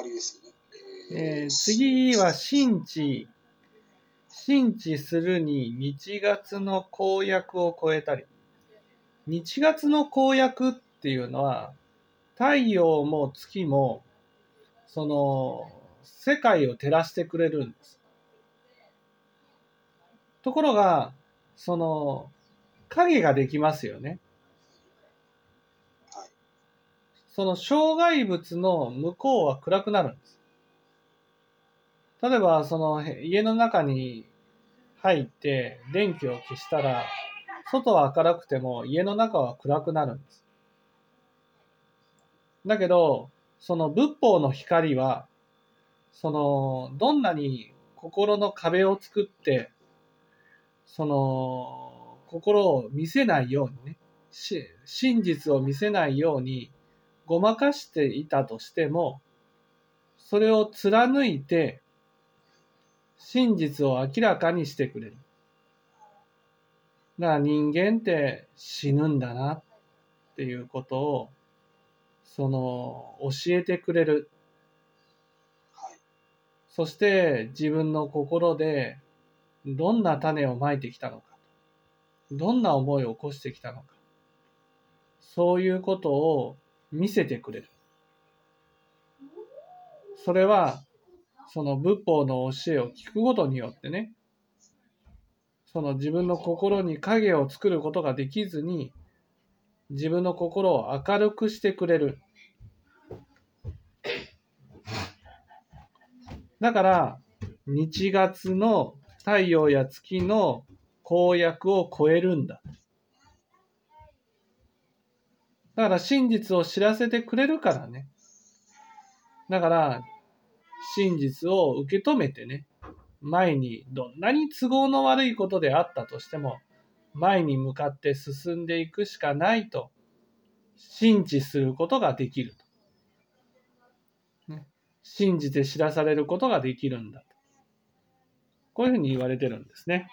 わりですよね。えー次は新地。新地するに日月の公約を超えたり。日月の公約っていうのは、太陽も月も、その、世界を照らしてくれるんです。ところが、その、影ができますよね。はい。その障害物の向こうは暗くなるんです。例えば、その家の中に入って電気を消したら、外は明るくても家の中は暗くなるんです。だけど、その仏法の光は、その、どんなに心の壁を作って、その、心を見せないようにね、真実を見せないようにごまかしていたとしても、それを貫いて、真実を明らかにしてくれる。だから人間って死ぬんだなっていうことを、その、教えてくれる。はい。そして自分の心でどんな種をまいてきたのか。どんな思いを起こしてきたのか。そういうことを見せてくれる。それは、その仏法の教えを聞くことによってね、その自分の心に影を作ることができずに、自分の心を明るくしてくれる。だから、日月の太陽や月の公約を超えるんだ。だから真実を知らせてくれるからね。だから、真実を受け止めてね、前にどんなに都合の悪いことであったとしても、前に向かって進んでいくしかないと、信知することができると。ね、信じて知らされることができるんだと。こういうふうに言われてるんですね。